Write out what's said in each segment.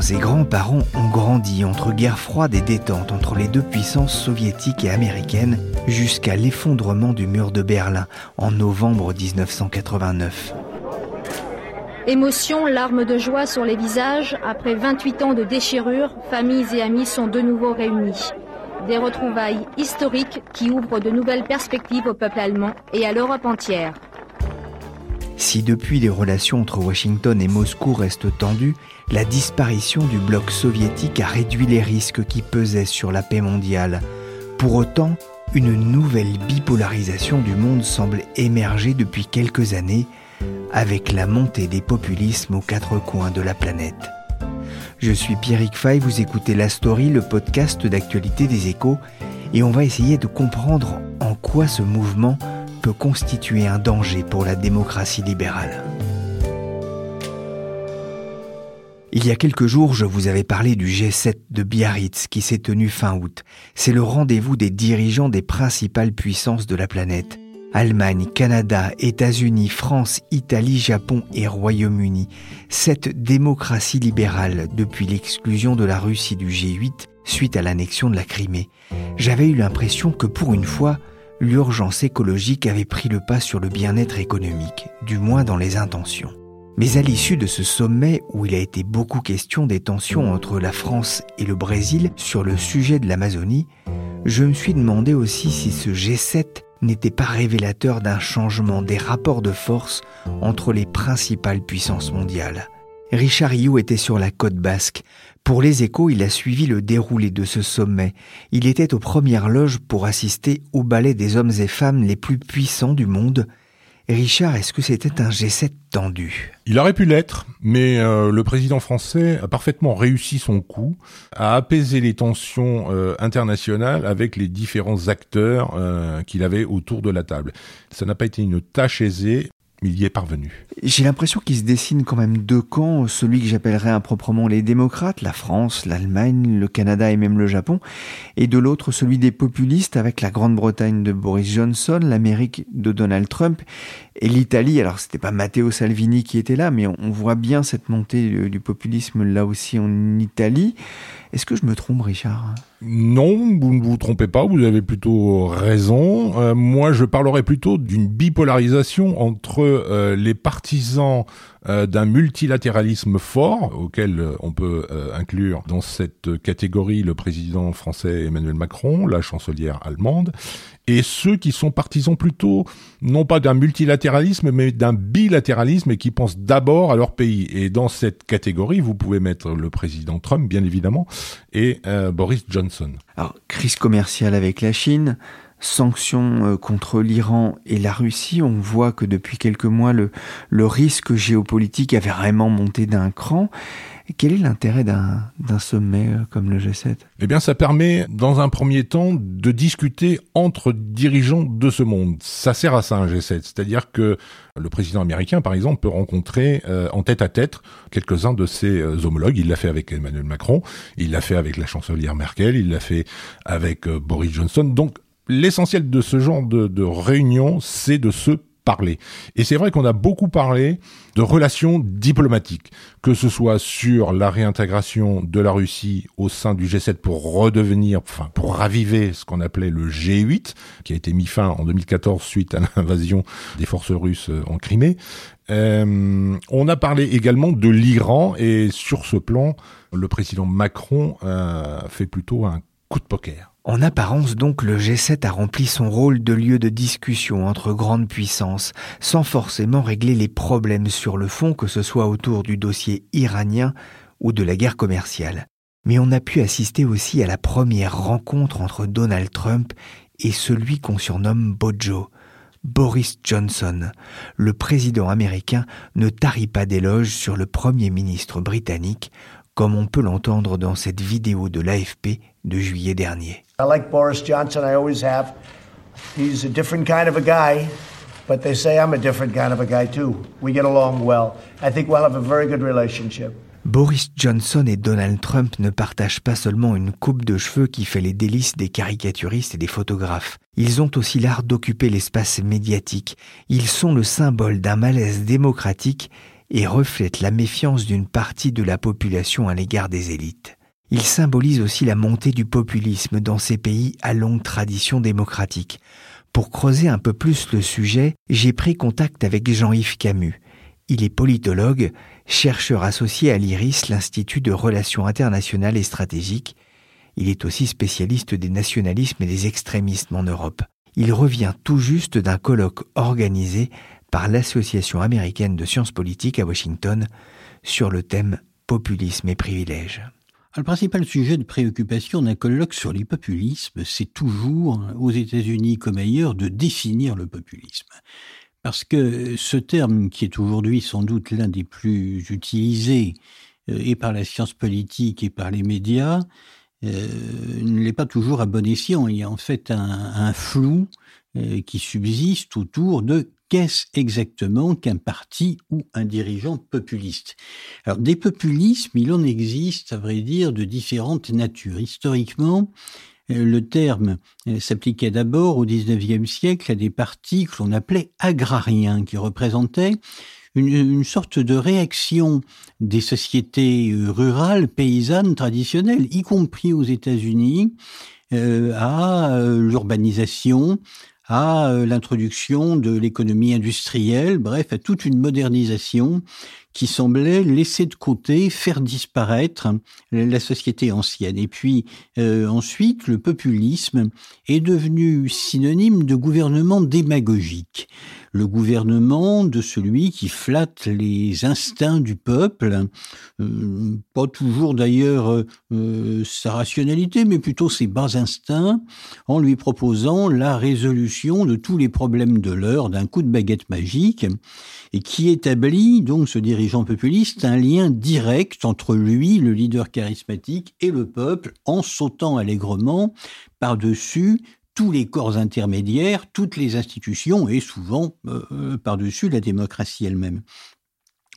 Parents et grands-parents ont grandi entre guerre froide et détente entre les deux puissances soviétiques et américaines jusqu'à l'effondrement du mur de Berlin en novembre 1989. Émotion, larmes de joie sur les visages, après 28 ans de déchirure, familles et amis sont de nouveau réunis. Des retrouvailles historiques qui ouvrent de nouvelles perspectives au peuple allemand et à l'Europe entière. Si depuis les relations entre Washington et Moscou restent tendues, la disparition du bloc soviétique a réduit les risques qui pesaient sur la paix mondiale. Pour autant, une nouvelle bipolarisation du monde semble émerger depuis quelques années avec la montée des populismes aux quatre coins de la planète. Je suis Pierrick Fay, vous écoutez La Story, le podcast d'actualité des échos, et on va essayer de comprendre en quoi ce mouvement peut constituer un danger pour la démocratie libérale. Il y a quelques jours, je vous avais parlé du G7 de Biarritz qui s'est tenu fin août. C'est le rendez-vous des dirigeants des principales puissances de la planète. Allemagne, Canada, États-Unis, France, Italie, Japon et Royaume-Uni. Cette démocratie libérale depuis l'exclusion de la Russie du G8 suite à l'annexion de la Crimée. J'avais eu l'impression que pour une fois, l'urgence écologique avait pris le pas sur le bien-être économique, du moins dans les intentions. Mais à l'issue de ce sommet où il a été beaucoup question des tensions entre la France et le Brésil sur le sujet de l'Amazonie, je me suis demandé aussi si ce G7 n'était pas révélateur d'un changement des rapports de force entre les principales puissances mondiales. Richard Rioux était sur la côte basque. Pour les échos, il a suivi le déroulé de ce sommet. Il était aux premières loges pour assister au ballet des hommes et femmes les plus puissants du monde, Richard, est-ce que c'était un G7 tendu? Il aurait pu l'être, mais euh, le président français a parfaitement réussi son coup à apaiser les tensions euh, internationales avec les différents acteurs euh, qu'il avait autour de la table. Ça n'a pas été une tâche aisée, il y est parvenu. J'ai l'impression qu'il se dessine quand même deux camps, celui que j'appellerais improprement les démocrates, la France, l'Allemagne, le Canada et même le Japon, et de l'autre celui des populistes avec la Grande-Bretagne de Boris Johnson, l'Amérique de Donald Trump et l'Italie. Alors c'était pas Matteo Salvini qui était là, mais on voit bien cette montée du populisme là aussi en Italie. Est-ce que je me trompe, Richard? Non, vous ne vous trompez pas, vous avez plutôt raison. Euh, moi, je parlerais plutôt d'une bipolarisation entre euh, les partisans euh, d'un multilatéralisme fort, auquel on peut inclure dans cette catégorie le président français Emmanuel Macron, la chancelière allemande, et ceux qui sont partisans plutôt, non pas d'un multilatéralisme, mais d'un bilatéralisme et qui pensent d'abord à leur pays. Et dans cette catégorie, vous pouvez mettre le président Trump, bien évidemment, et Boris Johnson. Alors, crise commerciale avec la Chine, sanctions euh, contre l'Iran et la Russie, on voit que depuis quelques mois, le risque géopolitique avait vraiment monté d'un cran. Quel est l'intérêt d'un sommet euh, comme le G7 Eh bien, ça permet, dans un premier temps, de discuter entre dirigeants de ce monde. Ça sert à ça, un G7. C'est-à-dire que le président américain, par exemple, peut rencontrer euh, en tête à tête quelques-uns de ses homologues. Il l'a fait avec Emmanuel Macron, il l'a fait avec la chancelière Merkel, il l'a fait avec Boris Johnson. Donc, l'essentiel de ce genre de, réunion, c'est de se parlé. Et c'est vrai qu'on a beaucoup parlé de relations diplomatiques, que ce soit sur la réintégration de la Russie au sein du G7 pour redevenir, enfin pour raviver ce qu'on appelait le G8, qui a été mis fin en 2014 suite à l'invasion des forces russes en Crimée. Euh, on a parlé également de l'Iran et sur ce plan, le président Macron euh, fait plutôt un coup de poker. En apparence donc, le G7 a rempli son rôle de lieu de discussion entre grandes puissances, sans forcément régler les problèmes sur le fond, que ce soit autour du dossier iranien ou de la guerre commerciale. Mais on a pu assister aussi à la première rencontre entre Donald Trump et celui qu'on surnomme Bojo, Boris Johnson. Le président américain ne tarit pas d'éloges sur le Premier ministre britannique, comme on peut l'entendre dans cette vidéo de l'AFP de juillet dernier. I like Boris Johnson, I always have. He's a different kind of a guy, but they say I'm a different kind of a guy too. We get along well. I think we'll have a very good relationship. Boris Johnson et Donald Trump ne partagent pas seulement une coupe de cheveux qui fait les délices des caricaturistes et des photographes. Ils ont aussi l'art d'occuper l'espace médiatique. Ils sont le symbole d'un malaise démocratique et reflètent la méfiance d'une partie de la population à l'égard des élites. Il symbolise aussi la montée du populisme dans ces pays à longue tradition démocratique. Pour creuser un peu plus le sujet, j'ai pris contact avec Jean-Yves Camus. Il est politologue, chercheur associé à l'IRIS, l'Institut de Relations internationales et stratégiques. Il est aussi spécialiste des nationalismes et des extrémismes en Europe. Il revient tout juste d'un colloque organisé par l'Association américaine de sciences politiques à Washington sur le thème Populisme et privilèges. Le principal sujet de préoccupation d'un colloque sur les populismes, c'est toujours, aux États-Unis comme ailleurs, de définir le populisme. Parce que ce terme, qui est aujourd'hui sans doute l'un des plus utilisés, euh, et par la science politique et par les médias, euh, ne l'est pas toujours à bon escient. Il y a en fait un, flou euh, qui subsiste autour de qu'est-ce exactement qu'un parti ou un dirigeant populiste? Alors, des populismes, il en existe, à vrai dire, de différentes natures. Historiquement, euh, le terme euh, s'appliquait d'abord au XIXe siècle à des partis que l'on appelait agrariens, qui représentaient une, sorte de réaction des sociétés euh, rurales, paysannes, traditionnelles, y compris aux États-Unis, à l'urbanisation, à euh, l'introduction de l'économie industrielle, bref, à toute une modernisation qui semblait laisser de côté, faire disparaître la société ancienne. Et puis euh, ensuite, le populisme est devenu synonyme de gouvernement démagogique le gouvernement de celui qui flatte les instincts du peuple, euh, pas toujours d'ailleurs euh, sa rationalité, mais plutôt ses bas instincts, en lui proposant la résolution de tous les problèmes de l'heure d'un coup de baguette magique, et qui établit, donc ce dirigeant populiste, un lien direct entre lui, le leader charismatique, et le peuple, en sautant allègrement par-dessus tous les corps intermédiaires, toutes les institutions et souvent euh, euh, par-dessus la démocratie elle-même.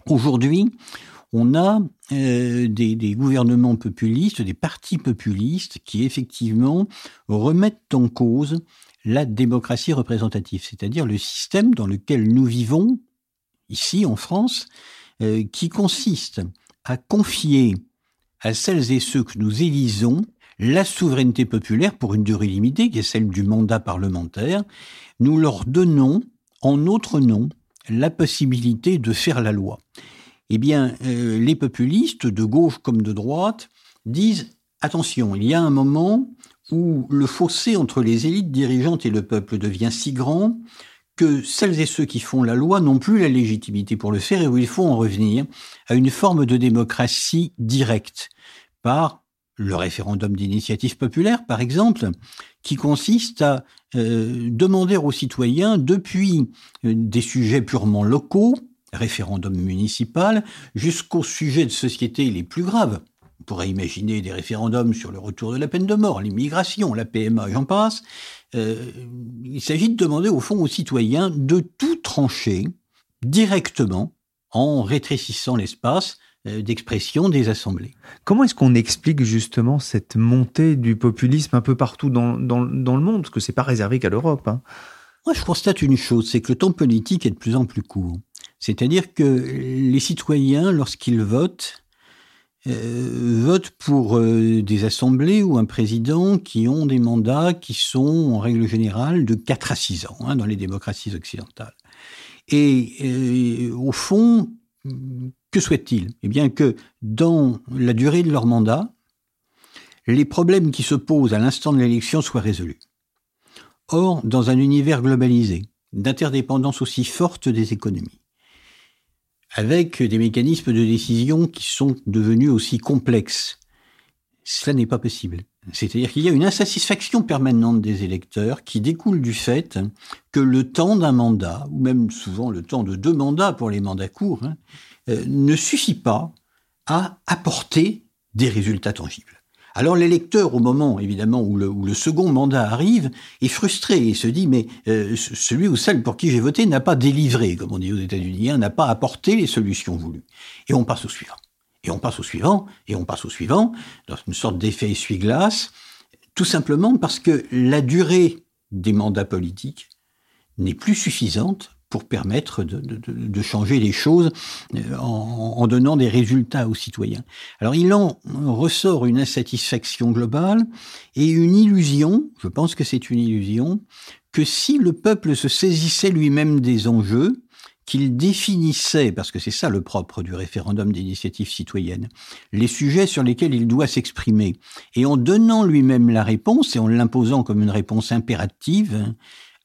Aujourd'hui, on a euh, des, des, gouvernements populistes, des partis populistes qui effectivement remettent en cause la démocratie représentative, c'est-à-dire le système dans lequel nous vivons ici en France, qui consiste à confier à celles et ceux que nous élisons la souveraineté populaire pour une durée limitée, qui est celle du mandat parlementaire, nous leur donnons, en notre nom, la possibilité de faire la loi. Eh bien, euh, les populistes, de gauche comme de droite, disent attention, il y a un moment où le fossé entre les élites dirigeantes et le peuple devient si grand que celles et ceux qui font la loi n'ont plus la légitimité pour le faire et où il faut en revenir à une forme de démocratie directe par le référendum d'initiative populaire, par exemple, qui consiste à euh, demander aux citoyens, depuis euh, des sujets purement locaux, référendum municipal, jusqu'aux sujets de société les plus graves. On pourrait imaginer des référendums sur le retour de la peine de mort, l'immigration, la PMA, j'en passe. Euh, il s'agit de demander au fond aux citoyens de tout trancher directement en rétrécissant l'espace euh, d'expression des assemblées. Comment est-ce qu'on explique justement cette montée du populisme un peu partout dans, dans, le monde? Parce que c'est pas réservé qu'à l'Europe. Hein. Moi, je constate une chose, c'est que le temps politique est de plus en plus court. C'est-à-dire que les citoyens, lorsqu'ils votent, votent pour euh, des assemblées ou un président qui ont des mandats qui sont en règle générale de 4 à 6 ans hein, dans les démocraties occidentales. Et euh, au fond, que souhaitent-ils? Eh bien que dans la durée de leur mandat, les problèmes qui se posent à l'instant de l'élection soient résolus. Or, dans un univers globalisé, d'interdépendance aussi forte des économies, avec des mécanismes de décision qui sont devenus aussi complexes, cela n'est pas possible. C'est-à-dire qu'il y a une insatisfaction permanente des électeurs qui découle du fait que le temps d'un mandat, ou même souvent le temps de deux mandats pour les mandats courts, hein, euh, ne suffit pas à apporter des résultats tangibles. Alors l'électeur, au moment évidemment où le, second mandat arrive, est frustré et se dit mais euh, celui ou celle pour qui j'ai voté n'a pas délivré, comme on dit aux États-Unis, hein, n'a pas apporté les solutions voulues. Et on passe au suivant. Et on passe au suivant, et on passe au suivant, dans une sorte d'effet essuie-glace, tout simplement parce que la durée des mandats politiques n'est plus suffisante pour permettre de, changer les choses euh, en, donnant des résultats aux citoyens. Alors il en ressort une insatisfaction globale et une illusion, je pense que c'est une illusion, que si le peuple se saisissait lui-même des enjeux, qu'il définissait, parce que c'est ça le propre du référendum d'initiative citoyenne, les sujets sur lesquels il doit s'exprimer, et en donnant lui-même la réponse et en l'imposant comme une réponse impérative,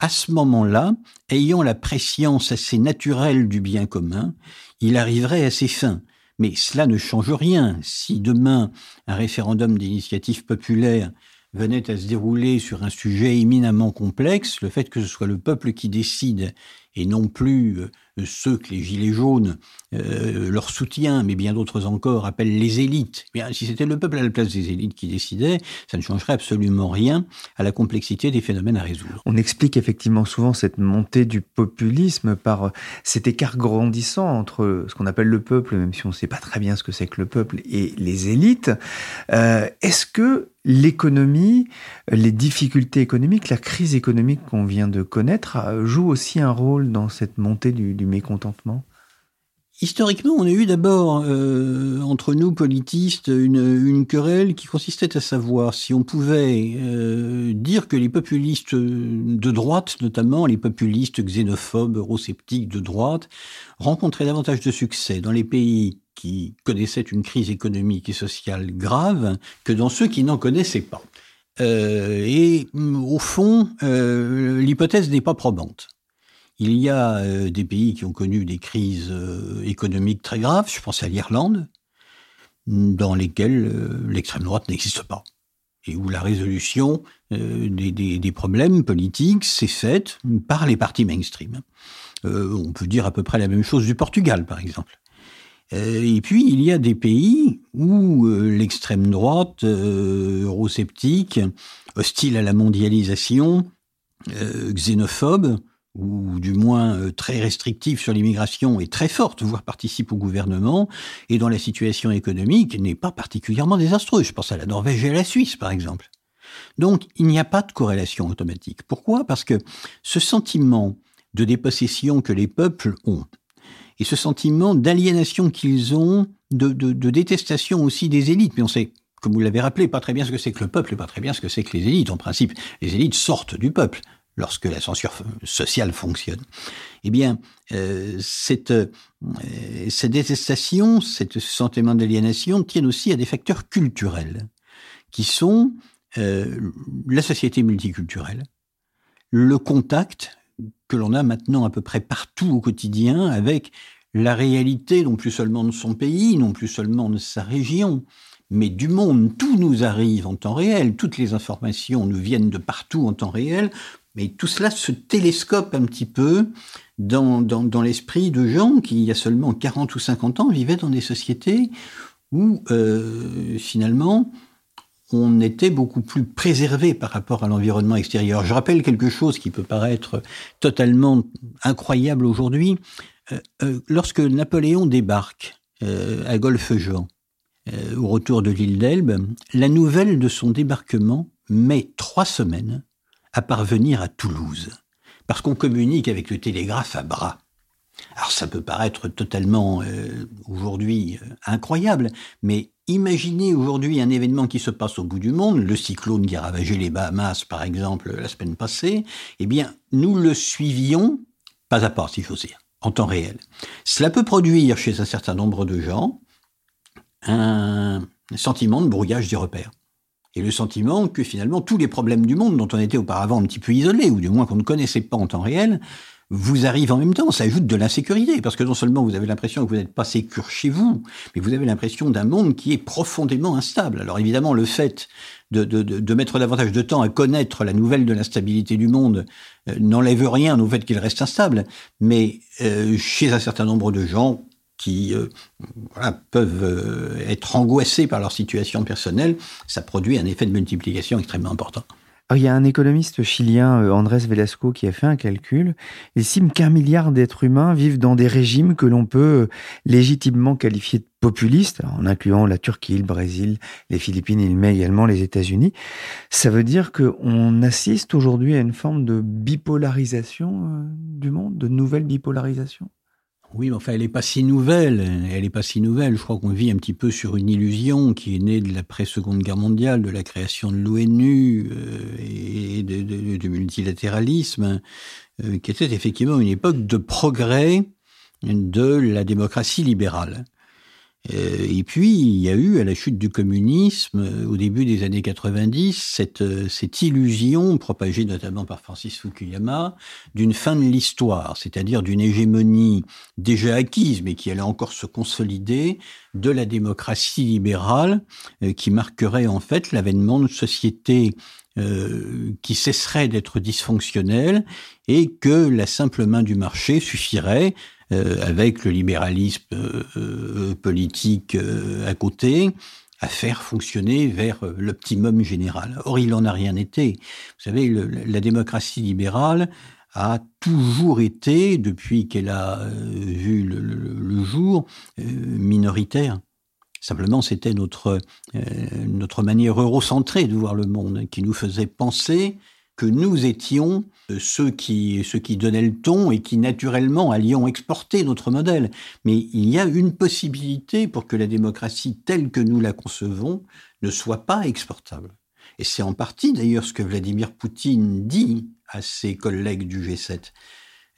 à ce moment-là, ayant la préscience assez naturelle du bien commun, il arriverait à ses fins. Mais cela ne change rien. Si demain un référendum d'initiative populaire venait à se dérouler sur un sujet éminemment complexe, le fait que ce soit le peuple qui décide et non plus euh, ceux que les Gilets jaunes, euh, leur soutien, mais bien d'autres encore, appellent les élites. Bien, si c'était le peuple à la place des élites qui décidait, ça ne changerait absolument rien à la complexité des phénomènes à résoudre. On explique effectivement souvent cette montée du populisme par euh, cet écart grandissant entre ce qu'on appelle le peuple, même si on ne sait pas très bien ce que c'est que le peuple, et les élites. Euh, est-ce que l'économie, les difficultés économiques, la crise économique qu'on vient de connaître joue aussi un rôle dans cette montée du, du mécontentement? Historiquement, on a eu d'abord euh, entre nous politistes une, querelle qui consistait à savoir si on pouvait euh, dire que les populistes de droite, notamment les populistes xénophobes, eurosceptiques de droite, rencontraient davantage de succès dans les pays qui connaissaient une crise économique et sociale grave que dans ceux qui n'en connaissaient pas. Euh, et au fond, l'hypothèse n'est pas probante. Il y a euh, des pays qui ont connu des crises euh, économiques très graves, je pense à l'Irlande, dans lesquelles euh, l'extrême droite n'existe pas et où la résolution des, problèmes politiques s'est faite par les partis mainstream. on peut dire à peu près la même chose du Portugal, par exemple. Et puis, il y a des pays où l'extrême droite, eurosceptique, hostile à la mondialisation, xénophobe, ou du moins euh, très restrictive sur l'immigration est très forte, voire participe au gouvernement, et dont la situation économique n'est pas particulièrement désastreuse. Je pense à la Norvège et à la Suisse, par exemple. Donc, il n'y a pas de corrélation automatique. Pourquoi? Parce que ce sentiment de dépossession que les peuples ont, et ce sentiment d'aliénation qu'ils ont, de, détestation aussi des élites, mais on sait comme vous l'avez rappelé, pas très bien ce que c'est que le peuple et pas très bien ce que c'est que les élites. En principe, les élites sortent du peuple lorsque la censure sociale fonctionne. Eh bien, euh, cette, euh, cette détestation, ce sentiment d'aliénation tiennent aussi à des facteurs culturels, qui sont euh, la société multiculturelle, le contact que l'on a maintenant à peu près partout au quotidien avec la réalité non plus seulement de son pays, non plus seulement de sa région, mais du monde. Tout nous arrive en temps réel, toutes les informations nous viennent de partout en temps réel, mais tout cela se télescope un petit peu dans, dans, l'esprit de gens qui, il y a seulement 40 ou 50 ans, vivaient dans des sociétés où, euh, finalement, on était beaucoup plus préservé par rapport à l'environnement extérieur. Je rappelle quelque chose qui peut paraître totalement incroyable aujourd'hui. Euh, euh, lorsque Napoléon débarque à Golfe-Jean, au retour de l'île d'Elbe, la nouvelle de son débarquement met trois semaines à parvenir à Toulouse. parce qu'on communique avec le télégraphe à bras. Alors ça peut paraître totalement euh, aujourd'hui euh, incroyable, mais imaginez aujourd'hui un événement qui se passe au bout du monde, le cyclone qui a ravagé les Bahamas par exemple la semaine passée, eh bien nous le suivions pas à pas, si j'ose dire, en temps réel. Cela peut produire chez un certain nombre de gens un sentiment de brouillage des repères. Et le sentiment que finalement tous les problèmes du monde dont on était auparavant un petit peu isolés, ou du moins qu'on ne connaissait pas en temps réel, vous arrivent en même temps. Ça ajoute de l'insécurité, parce que non seulement vous avez l'impression que vous n'êtes pas sécure chez vous, mais vous avez l'impression d'un monde qui est profondément instable. Alors évidemment, le fait de, mettre davantage de temps à connaître la nouvelle de l'instabilité du monde euh, n'enlève rien au fait qu'il reste instable, mais euh, chez un certain nombre de gens, qui euh, peuvent être angoissés par leur situation personnelle, ça produit un effet de multiplication extrêmement important. Il y a un économiste chilien, euh, Andrés Velasco, qui a fait un calcul. Il estime qu'un milliard d'êtres humains vivent dans des régimes que l'on peut légitimement qualifier de populistes, en incluant la Turquie, le Brésil, les Philippines, il met également les États-Unis. Ça veut dire qu'on assiste aujourd'hui à une forme de bipolarisation du monde, de nouvelle bipolarisation? Oui, mais enfin, elle n'est pas si nouvelle. Elle n'est pas si nouvelle. Je crois qu'on vit un petit peu sur une illusion qui est née de l'après-seconde guerre mondiale, de la création de l'ONU euh, et du multilatéralisme, euh, qui était effectivement une époque de progrès de la démocratie libérale. Euh, et puis, il y a eu, à la chute du communisme, euh, au début des années 90, cette, euh, cette illusion, propagée notamment par Francis Fukuyama, d'une fin de l'histoire, c'est-à-dire d'une hégémonie déjà acquise, mais qui allait encore se consolider, de la démocratie libérale, qui marquerait en fait l'avènement de sociétés qui cesseraient d'être dysfonctionnelles et que la simple main du marché suffirait euh, avec le libéralisme euh, euh, politique à côté, à faire fonctionner vers l'optimum général. Or, il n'en a rien été. Vous savez, la démocratie libérale a toujours été, depuis qu'elle a vu le, jour, minoritaire. Simplement, c'était notre, notre manière eurocentrée de voir le monde qui nous faisait penser que nous étions euh, ceux qui, ceux qui donnaient le ton et qui naturellement allions exporter notre modèle. Mais il y a une possibilité pour que la démocratie telle que nous la concevons ne soit pas exportable. Et c'est en partie d'ailleurs ce que Vladimir Poutine dit à ses collègues du G7.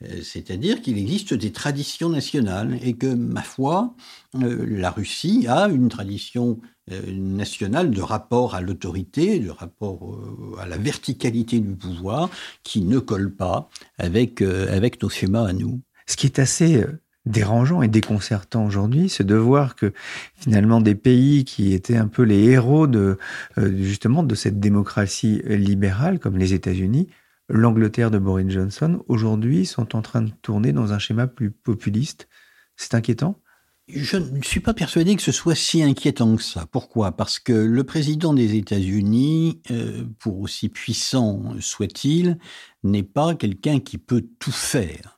Euh, c'est-à-dire qu'il existe des traditions nationales et que, ma foi, euh, la Russie a une tradition euh, nationale de rapport à l'autorité, de rapport à la verticalité du pouvoir qui ne colle pas avec, avec nos schémas à nous. Ce qui est assez dérangeant et déconcertant aujourd'hui, c'est de voir que finalement des pays qui étaient un peu les héros de justement de cette démocratie libérale, comme les États-Unis, l'Angleterre de Boris Johnson, aujourd'hui, sont en train de tourner dans un schéma plus populiste. C'est inquiétant? Je ne suis pas persuadé que ce soit si inquiétant que ça. Pourquoi? Parce que le président des États-Unis, euh, pour aussi puissant soit-il, n'est pas quelqu'un qui peut tout faire.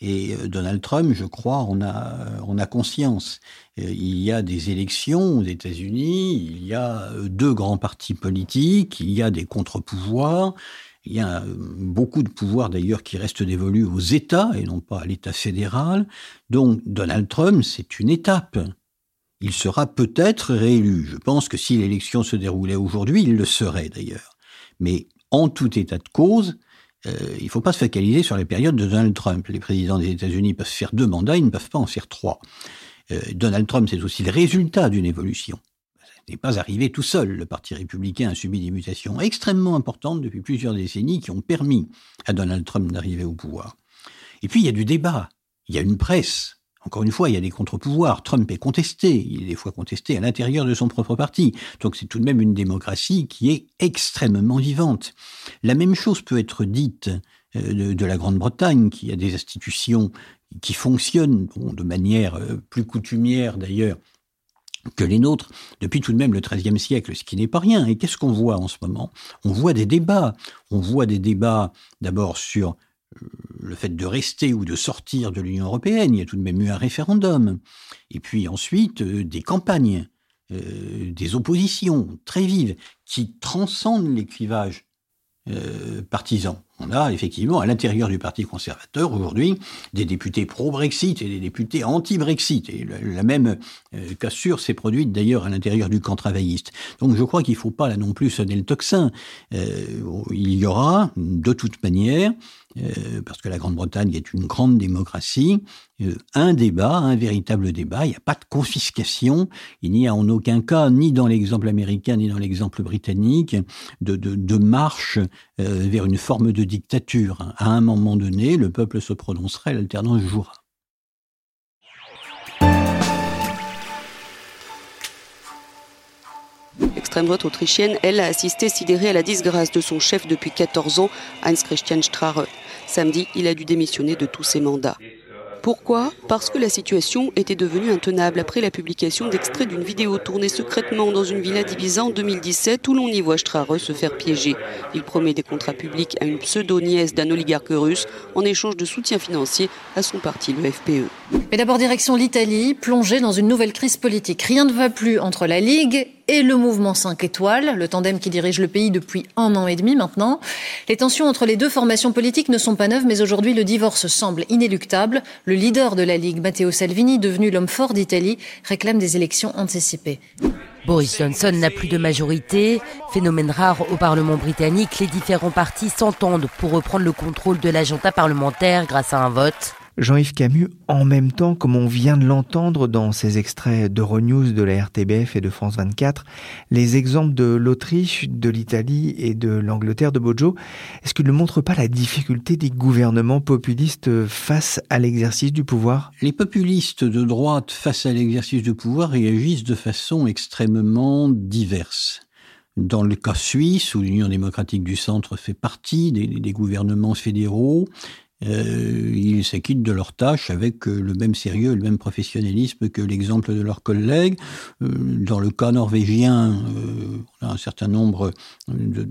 Et euh, Donald Trump, je crois, on a, on a conscience. Euh, il y a des élections aux États-Unis, il y a deux grands partis politiques, il y a des contre-pouvoirs, il y a euh, beaucoup de pouvoirs d'ailleurs qui restent dévolus aux États et non pas à l'État fédéral. Donc Donald Trump, c'est une étape. Il sera peut-être réélu. Je pense que si l'élection se déroulait aujourd'hui, il le serait d'ailleurs. Mais en tout état de cause, euh, il ne faut pas se focaliser sur les périodes de Donald Trump. Les présidents des États-Unis peuvent faire deux mandats, ils ne peuvent pas en faire trois. Euh, Donald Trump, c'est aussi le résultat d'une évolution n'est pas arrivé tout seul. Le Parti républicain a subi des mutations extrêmement importantes depuis plusieurs décennies qui ont permis à Donald Trump d'arriver au pouvoir. Et puis il y a du débat, il y a une presse. Encore une fois, il y a des contre-pouvoirs. Trump est contesté, il est des fois contesté à l'intérieur de son propre parti. Donc c'est tout de même une démocratie qui est extrêmement vivante. La même chose peut être dite euh, de, la Grande-Bretagne, qui a des institutions qui fonctionnent de manière euh, plus coutumière d'ailleurs que les nôtres depuis tout de même le XIIIe siècle, ce qui n'est pas rien. Et qu'est-ce qu'on voit en ce moment? On voit des débats. On voit des débats d'abord sur euh, le fait de rester ou de sortir de l'Union européenne. Il y a tout de même eu un référendum. Et puis ensuite, euh, des campagnes, euh, des oppositions très vives qui transcendent les clivages partisans. On a effectivement à l'intérieur du Parti conservateur aujourd'hui des députés pro-Brexit et des députés anti-Brexit. La même euh, cassure s'est produite d'ailleurs à l'intérieur du camp travailliste. Donc je crois qu'il ne faut pas là non plus sonner le tocsin. Euh, il y aura de toute manière euh, parce que la Grande-Bretagne est une grande démocratie, euh, un débat, un véritable débat. Il n'y a pas de confiscation. Il n'y a en aucun cas, ni dans l'exemple américain, ni dans l'exemple britannique, de, marche vers une forme de dictature. À un moment donné, le peuple se prononcerait, l'alternance jouera. L'extrême droite autrichienne, elle, a assisté sidérée à la disgrâce de son chef depuis 14 ans, Heinz Christian Strache. Samedi, il a dû démissionner de tous ses mandats. Pourquoi Parce que la situation était devenue intenable après la publication d'extraits d'une vidéo tournée secrètement dans une villa d'Ibiza en 2017 où l'on y voit Strache se faire piéger. Il promet des contrats publics à une pseudo-nièce d'un oligarque russe en échange de soutien financier à son parti, le FPE. Mais d'abord direction l'Italie, plongée dans une nouvelle crise politique. Rien ne va plus entre la Ligue et le mouvement 5 étoiles, le tandem qui dirige le pays depuis un an et demi maintenant. Les tensions entre les deux formations politiques ne sont pas neuves, mais aujourd'hui le divorce semble inéluctable. Le leader de la Ligue, Matteo Salvini, devenu l'homme fort d'Italie, réclame des élections anticipées. Boris Johnson n'a plus de majorité. Phénomène rare au Parlement britannique, les différents partis s'entendent pour reprendre le contrôle de l'agenda parlementaire grâce à un vote. Jean-Yves Camus, en même temps, comme on vient de l'entendre dans ces extraits d'Euronews, de la RTBF et de France 24, les exemples de l'Autriche, de l'Italie et de l'Angleterre de Bojo, est-ce qu'ils ne montrent pas la difficulté des gouvernements populistes face à l'exercice du pouvoir? Les populistes de droite face à l'exercice du pouvoir réagissent de façon extrêmement diverse. Dans le cas suisse, où l'Union démocratique du centre fait partie des, des gouvernements fédéraux, euh, ils s'acquittent de leurs tâches avec euh, le même sérieux et le même professionnalisme que l'exemple de leurs collègues. Euh, dans le cas norvégien, on a un certain nombre de,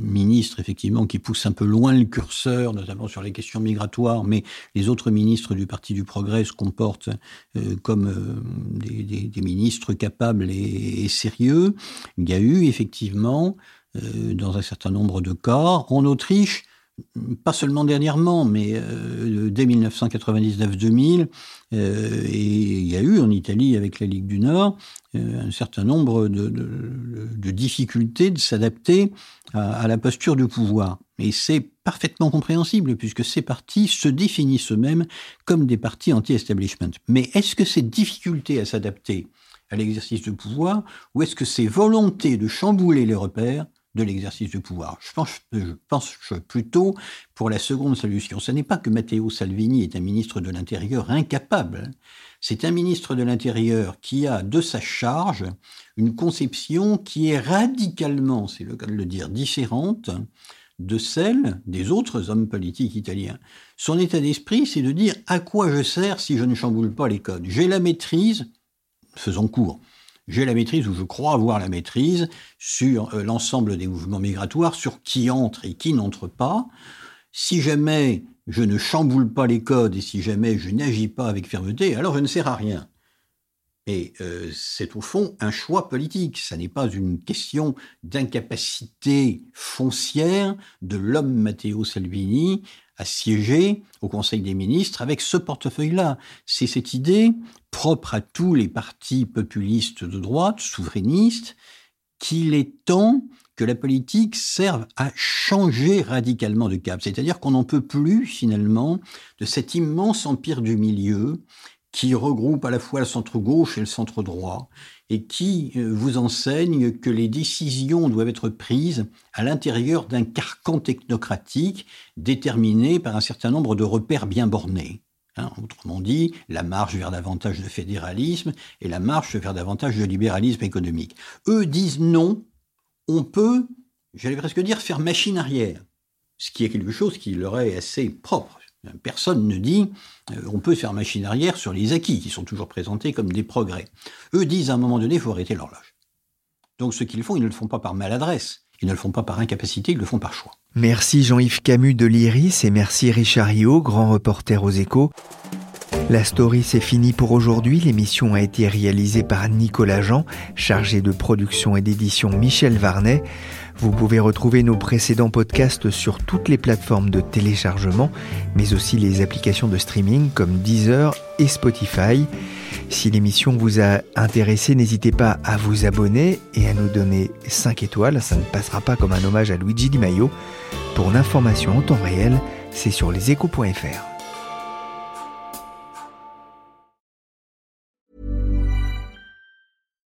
ministres, effectivement, qui poussent un peu loin le curseur, notamment sur les questions migratoires, mais les autres ministres du Parti du Progrès se comportent comme des, ministres capables et, sérieux. Il y a eu, effectivement, dans un certain nombre de cas, en Autriche, pas seulement dernièrement, mais euh, dès 1999-2000, euh, il y a eu en Italie avec la Ligue du Nord euh, un certain nombre de difficultés de s'adapter à, à, la posture du pouvoir. Et c'est parfaitement compréhensible puisque ces partis se définissent eux-mêmes comme des partis anti-establishment. Mais est-ce que ces difficultés à s'adapter à l'exercice du pouvoir ou est-ce que ces volontés de chambouler les repères de l'exercice du pouvoir. Je pense, je pense plutôt pour la seconde solution. Ce n'est pas que Matteo Salvini est un ministre de l'Intérieur incapable. C'est un ministre de l'Intérieur qui a de sa charge une conception qui est radicalement, c'est le cas de le dire, différente de celle des autres hommes politiques italiens. Son état d'esprit, c'est de dire à quoi je sers si je ne chamboule pas les codes. J'ai la maîtrise, faisons court, j'ai la maîtrise, ou je crois avoir la maîtrise, sur euh, l'ensemble des mouvements migratoires, sur qui entre et qui n'entre pas. Si jamais je ne chamboule pas les codes et si jamais je n'agis pas avec fermeté, alors je ne sers à rien. Et euh, c'est au fond un choix politique. Ça n'est pas une question d'incapacité foncière de l'homme Matteo Salvini à siéger au Conseil des ministres avec ce portefeuille-là. C'est cette idée propre à tous les partis populistes de droite, souverainistes, qu'il est temps que la politique serve à changer radicalement de cap. C'est-à-dire qu'on n'en peut plus finalement de cet immense empire du milieu qui regroupe à la fois le centre gauche et le centre droit, et qui euh, vous enseigne que les décisions doivent être prises à l'intérieur d'un carcan technocratique déterminé par un certain nombre de repères bien bornés. Hein, autrement dit, la marche vers davantage de fédéralisme et la marche vers davantage de libéralisme économique. Eux disent non, on peut, j'allais presque dire, faire machine arrière, ce qui est quelque chose qui leur est assez propre. Personne ne dit euh, on peut faire machine arrière sur les acquis qui sont toujours présentés comme des progrès. Eux disent à un moment donné il faut arrêter l'horloge. Donc ce qu'ils font, ils ne le font pas par maladresse, ils ne le font pas par incapacité, ils le font par choix. Merci Jean-Yves Camus de l'Iris et merci Richard Rio, grand reporter aux échos. La story c'est fini pour aujourd'hui. L'émission a été réalisée par Nicolas Jean, chargé de production et d'édition Michel Varnet. Vous pouvez retrouver nos précédents podcasts sur toutes les plateformes de téléchargement, mais aussi les applications de streaming comme Deezer et Spotify. Si l'émission vous a intéressé, n'hésitez pas à vous abonner et à nous donner 5 étoiles. Ça ne passera pas comme un hommage à Luigi Di Maio. Pour l'information en temps réel, c'est sur leséchos.fr.